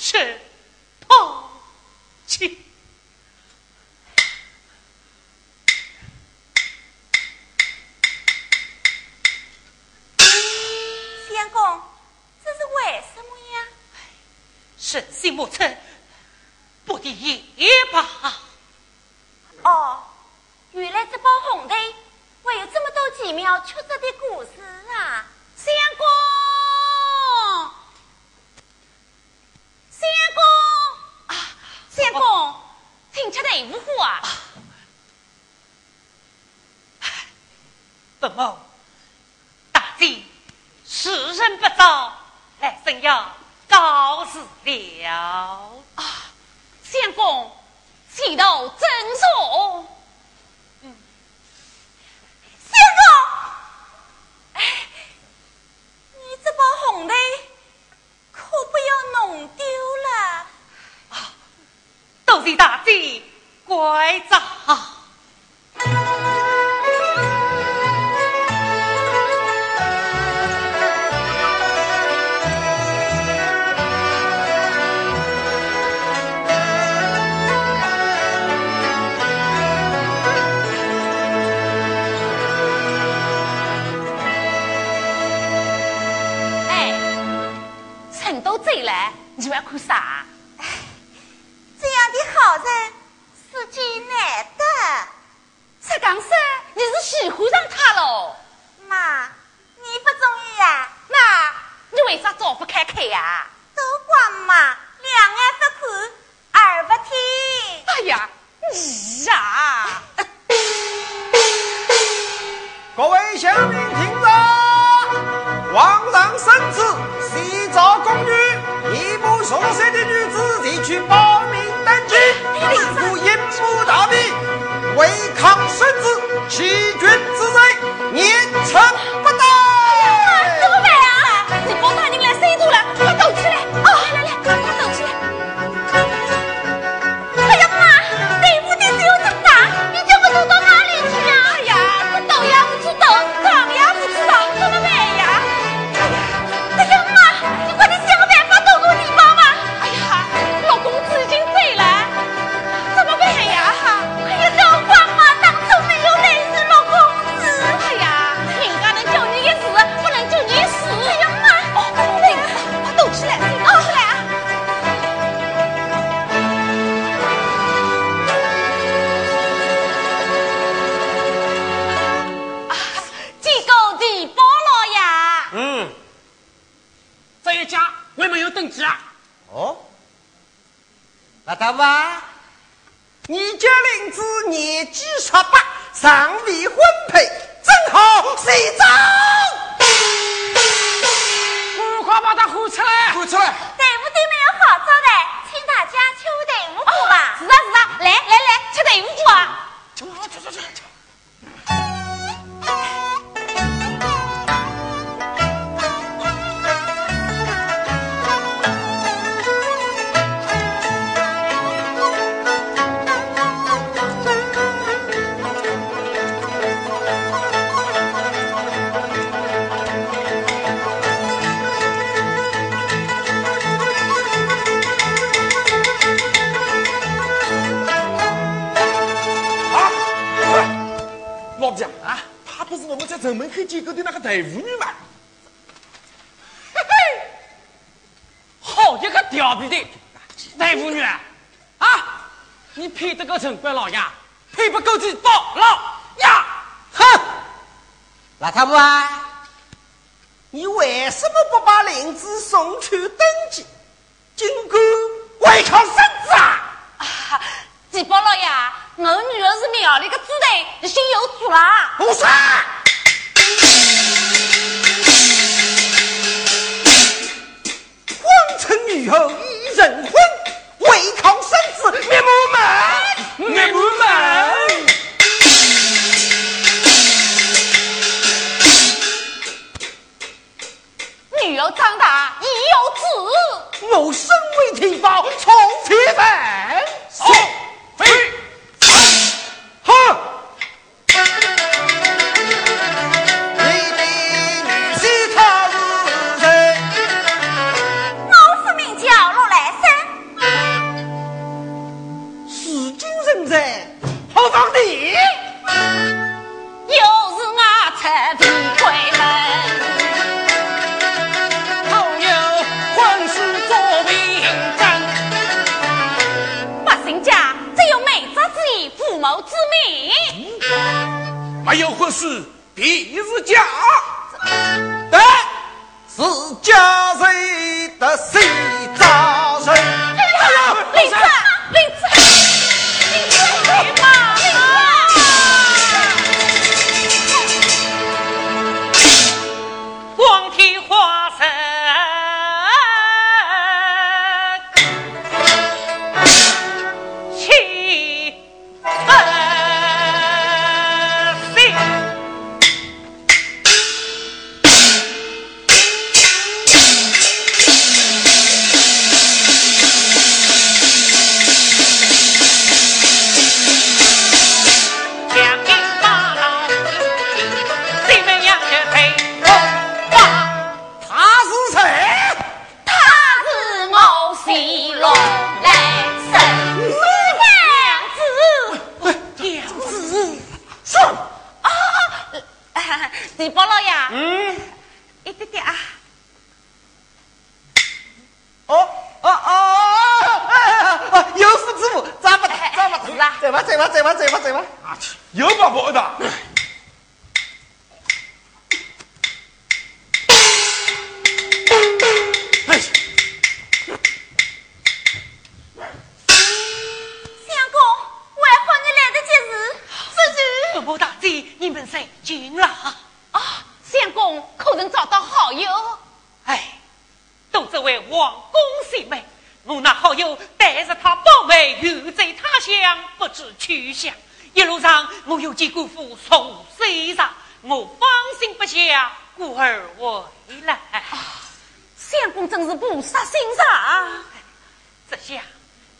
是抛弃。相公，这是为什么呀？神西莫测。呀，呀！各位乡民听着，皇上圣子，西朝宫女一目所色的女子，提去报名登记，吩咐英武大臣违抗圣旨，欺君之罪，严惩。能看见搿对那个大妇女嘛？好一个调皮的大妇女啊！啊，你配得过城管老爷，配不够地包老爷？哼！老太不啊，你为什么不把林子送去登记？尽管违抗圣旨啊！地包老爷，我女儿是庙里的子弟，心有主了。胡说！皇城女后一人婚，为靠生子灭目满，灭目满。女儿长大已有子，我身为廷宝从此办。好，飞。还有或是鼻子假。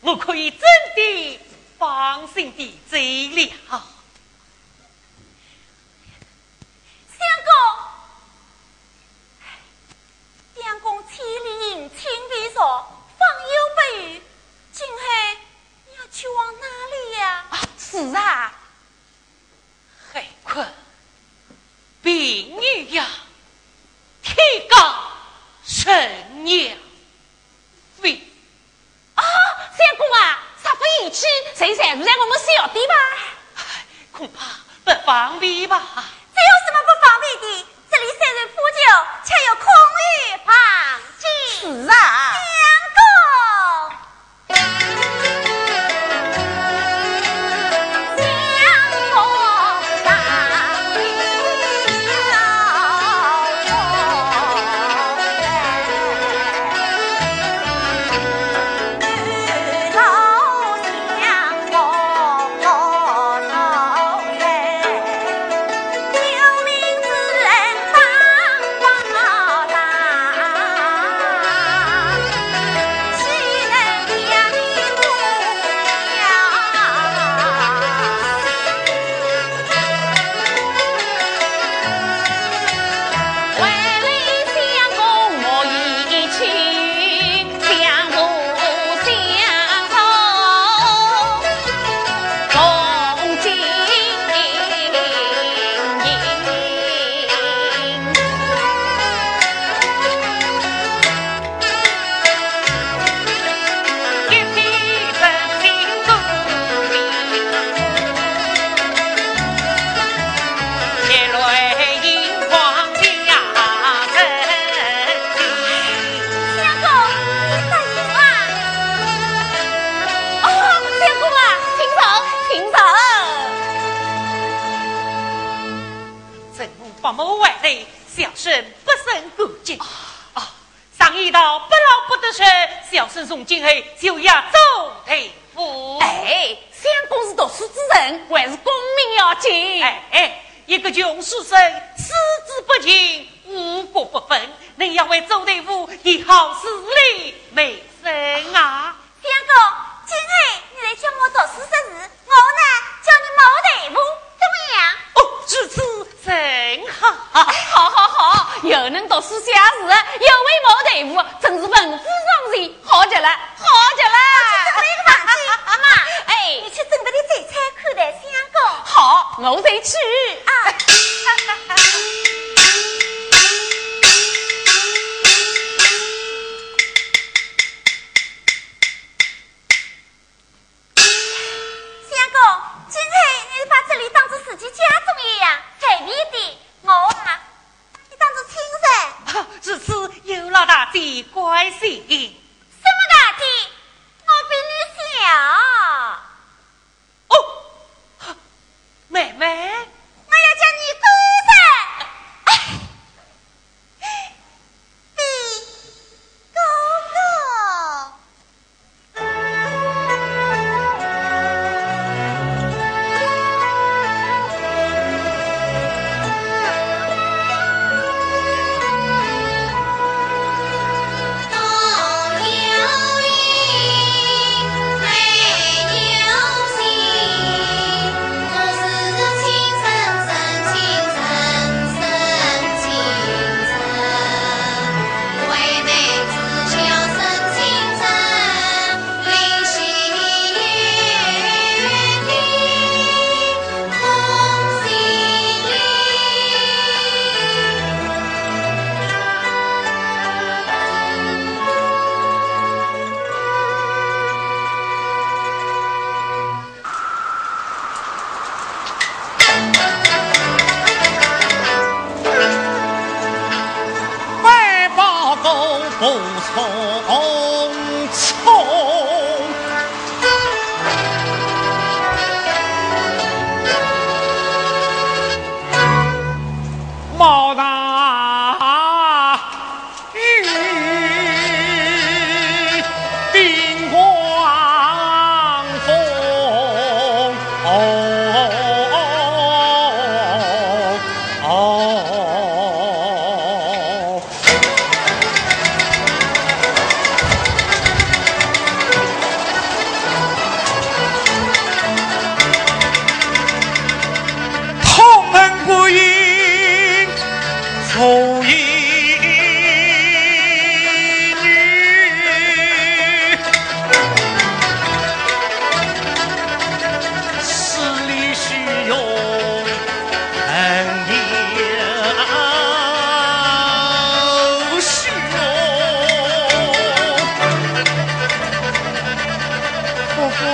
我可以真的放心的走了送进黑，就压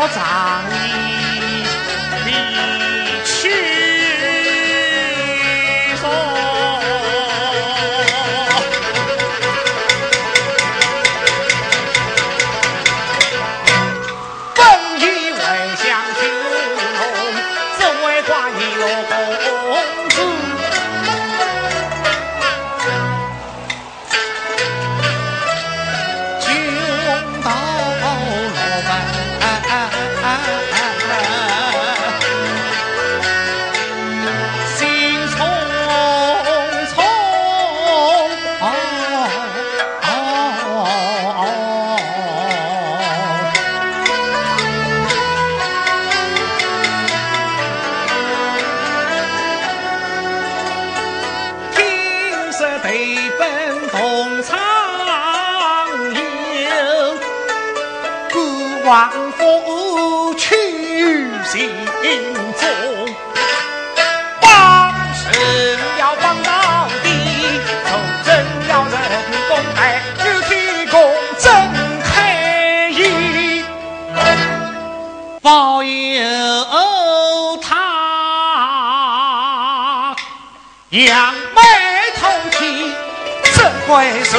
我娘眉吐气，这归是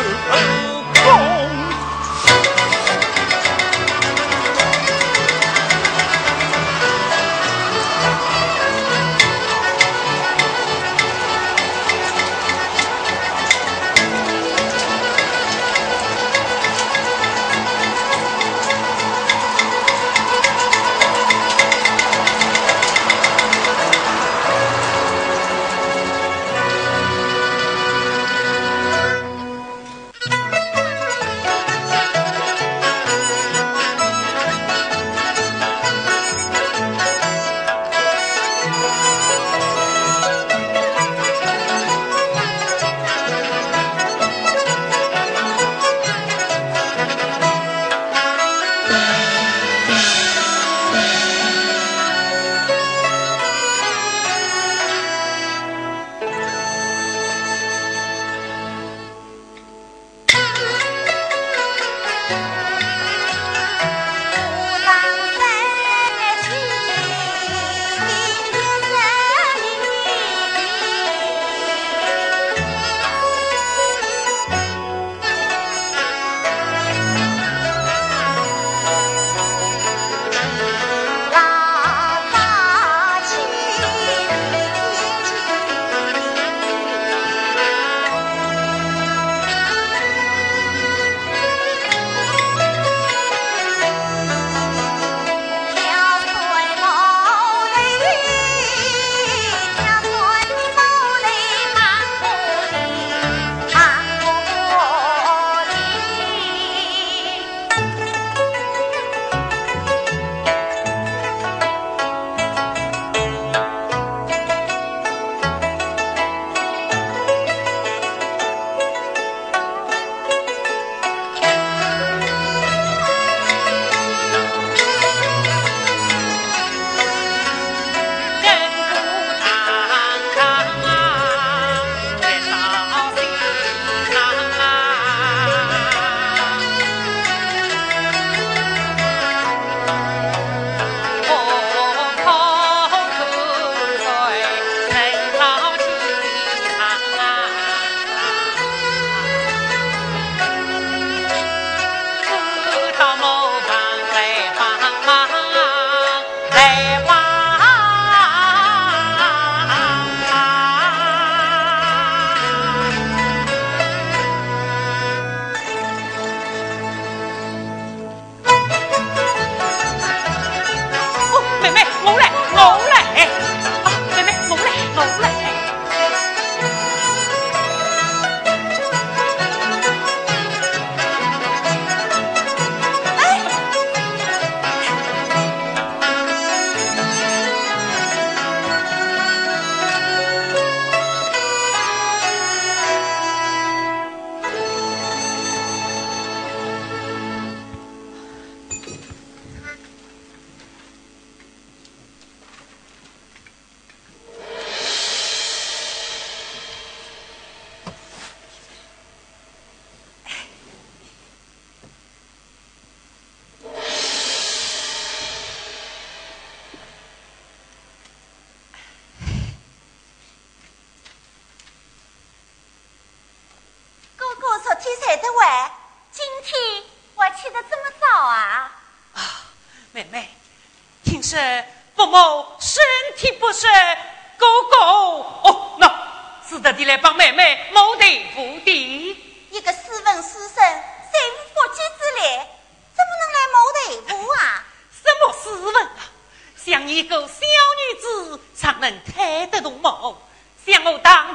能抬得动谋？像我堂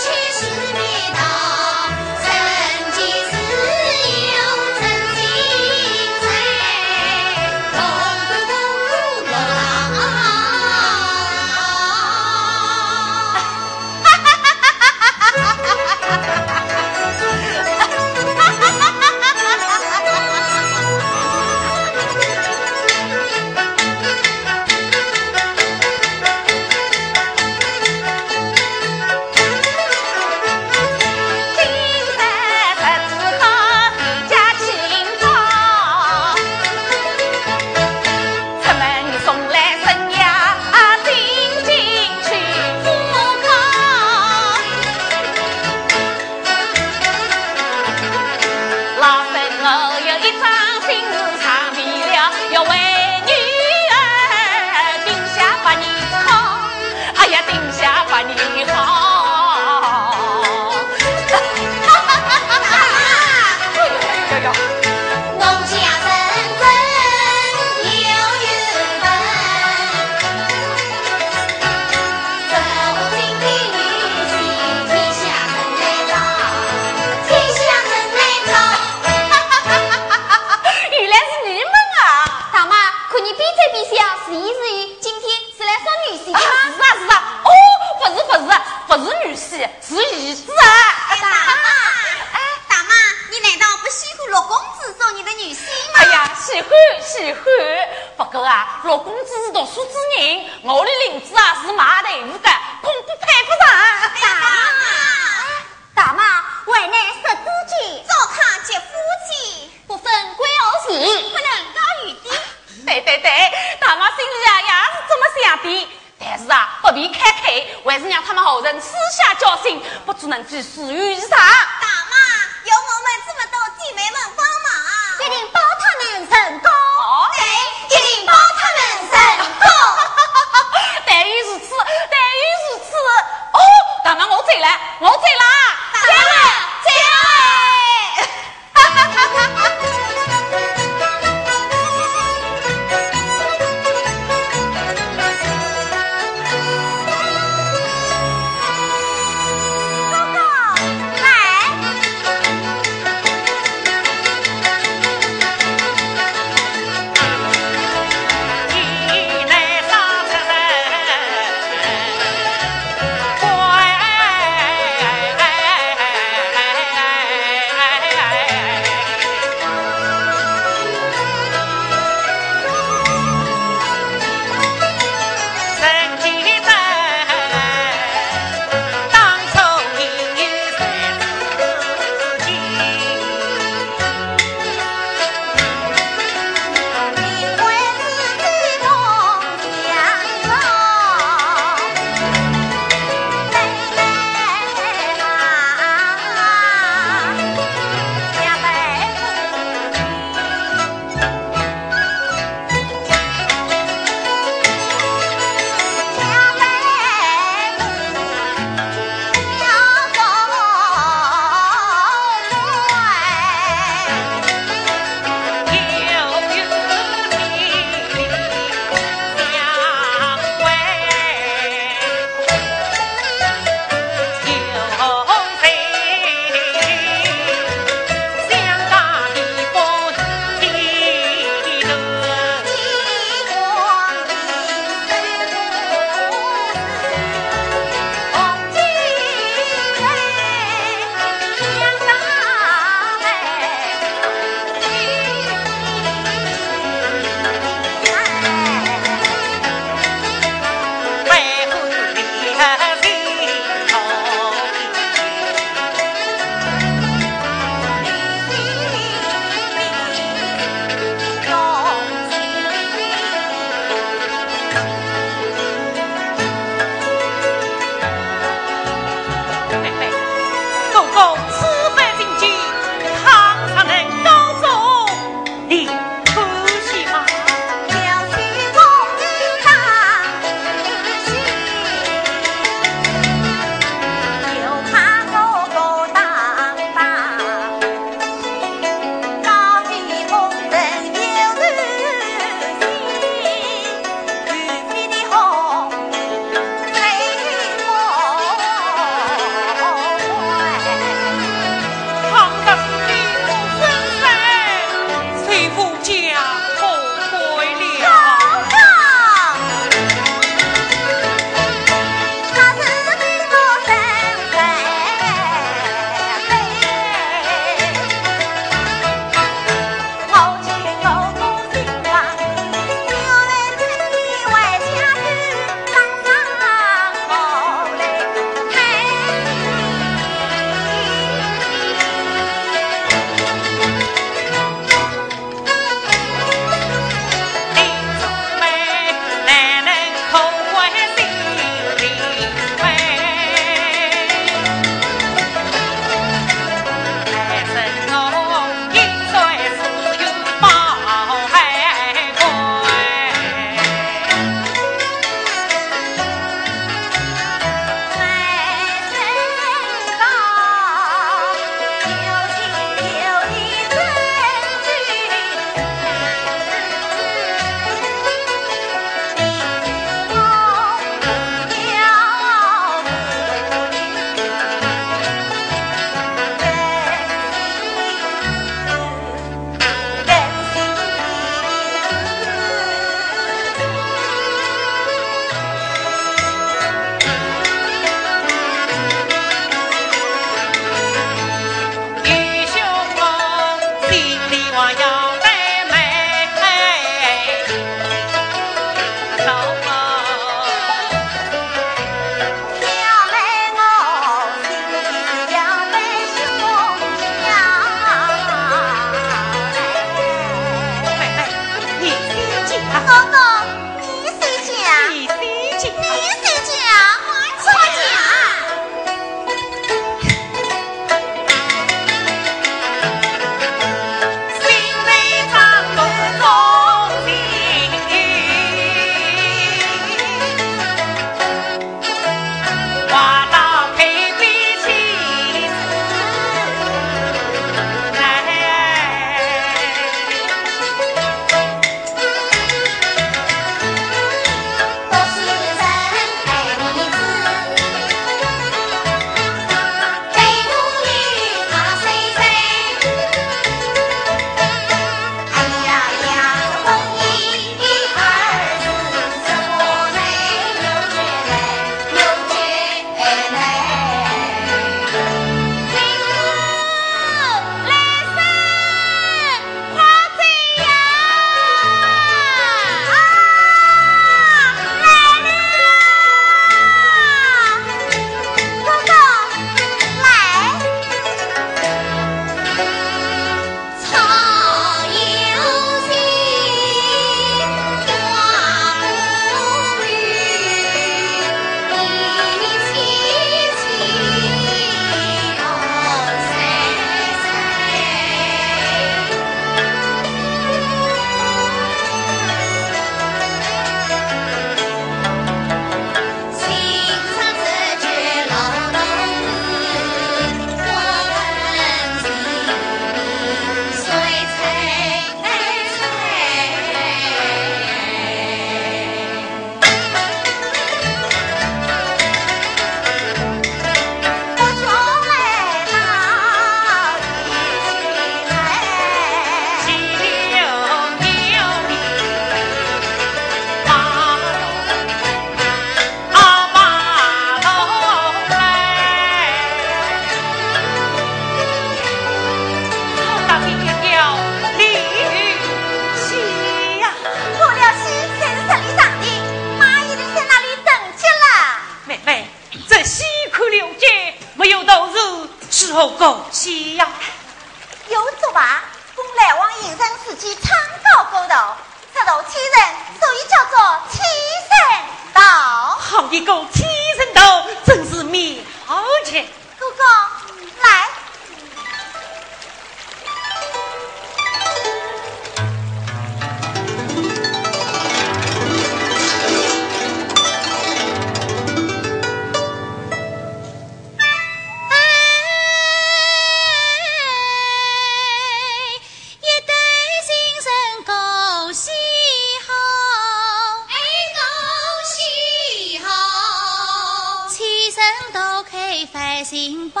好，齐声都开翻新包，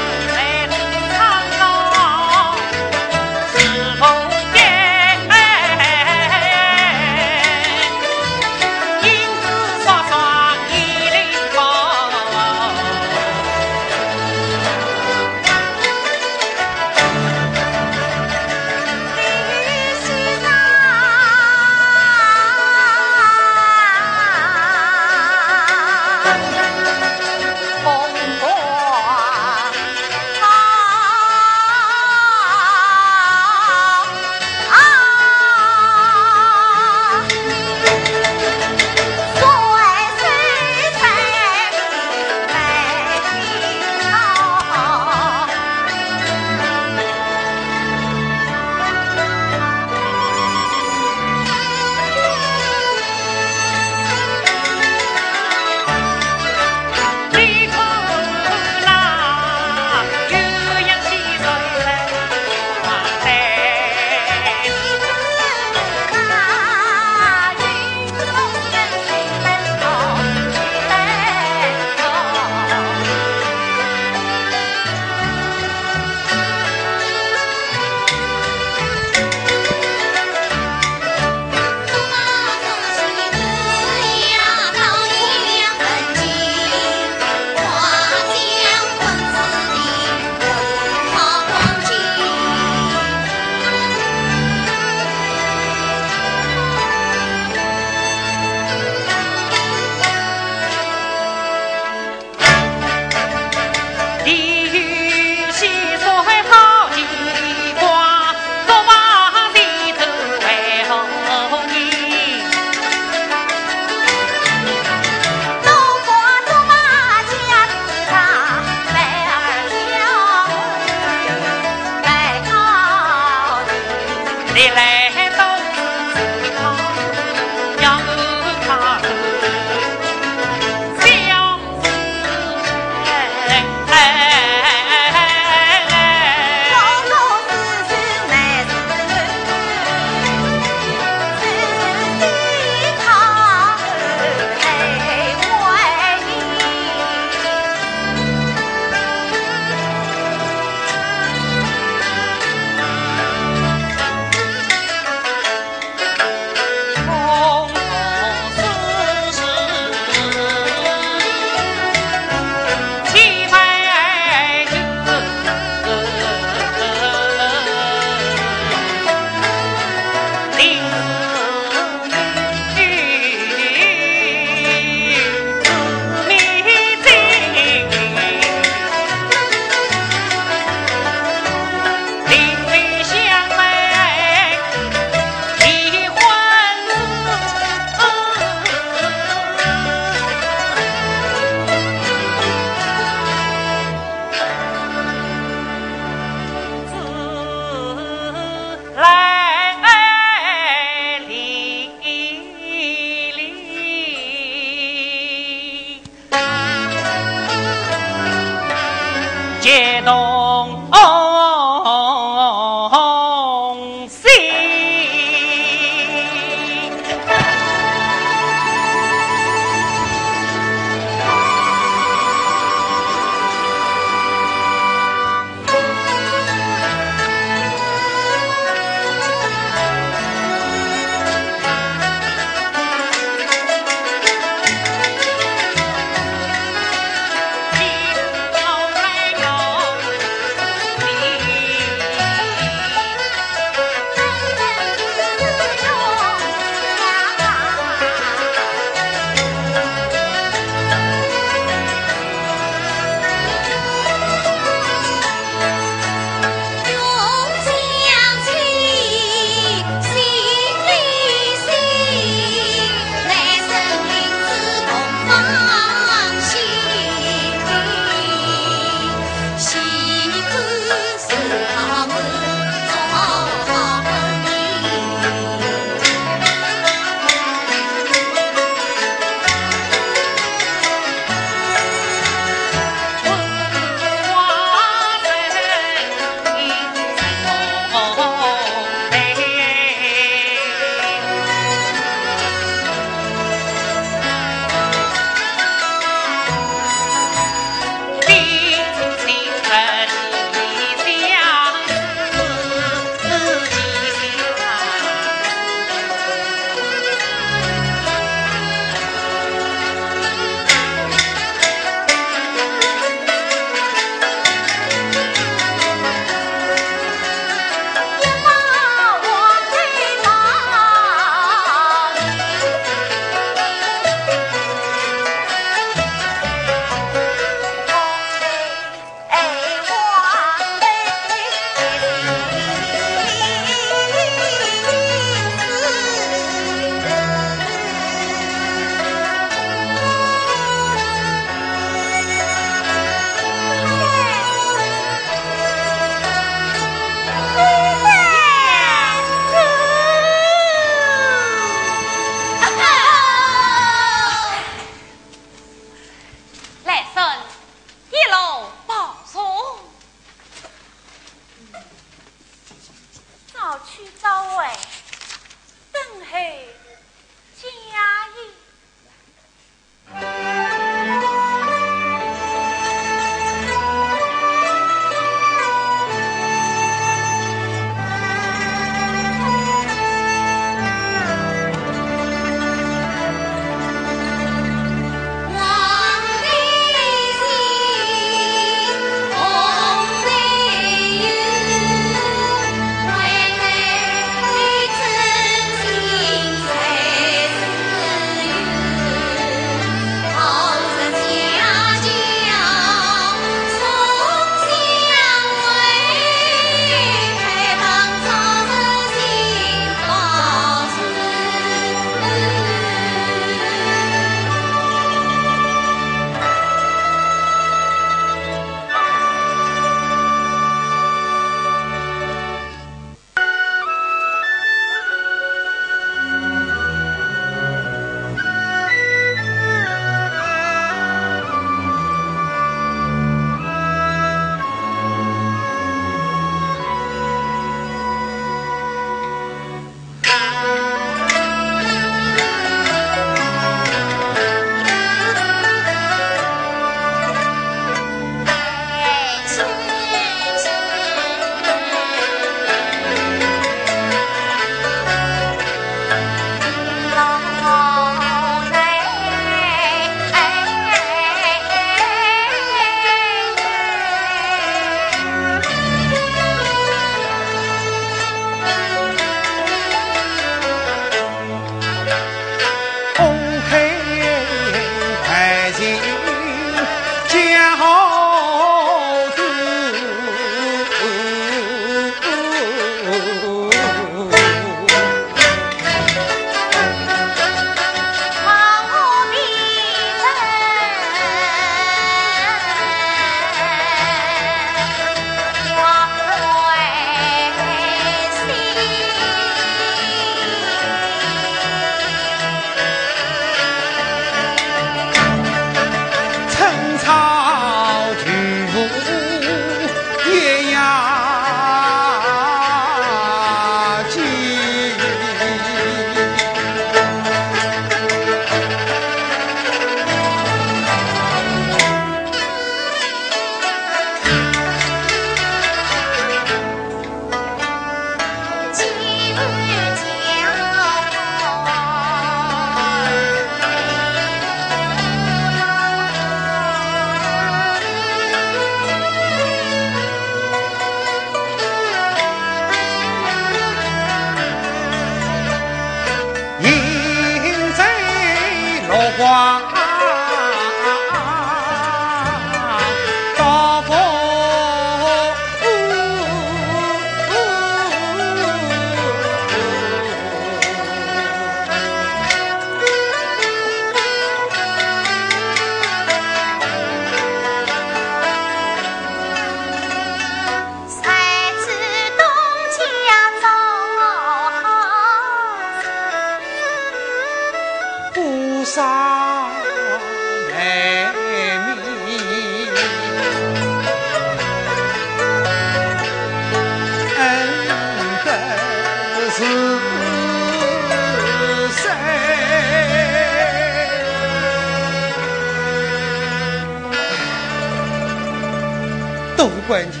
关键，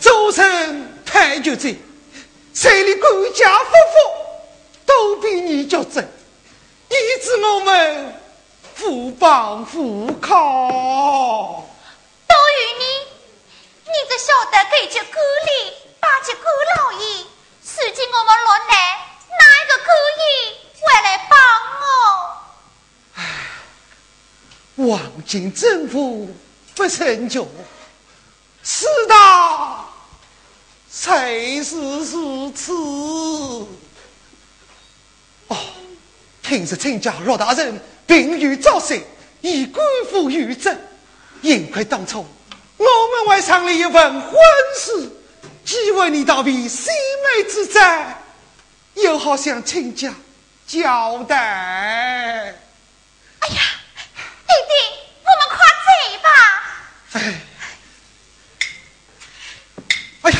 组成太极阵，谁里管家夫妇都比你较真，以致我们互帮互靠。都与你，你只晓得给句鼓励，把句鼓老爷，如今我们落难，哪一个可以回来帮我？望京政府不成就，四大才是如此。哦，平日亲家罗大人病愈早逝，已官复于政。幸亏当初我们为商了一份婚事，既为你逃避性命之灾，又好向亲家交代。哎呀，弟弟，我们快走吧。哎，哎呀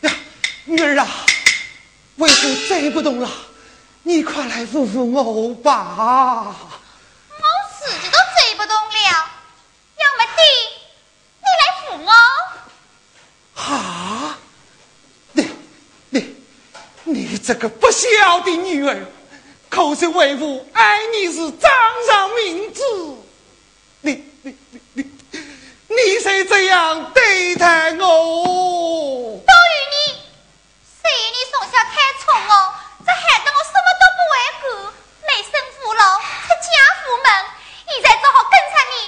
呀，女儿啊，为父走不动了，你快来扶扶我吧。我自己都走不动了，要么弟，你来扶我。啊，你你你这个不孝的女儿，口是为父爱你是掌上明珠，你你你你你谁这样对待我？都与你，谁与你从小太宠我，这害得我什么都不会干，没生父老，出家父门，现在只好跟上你。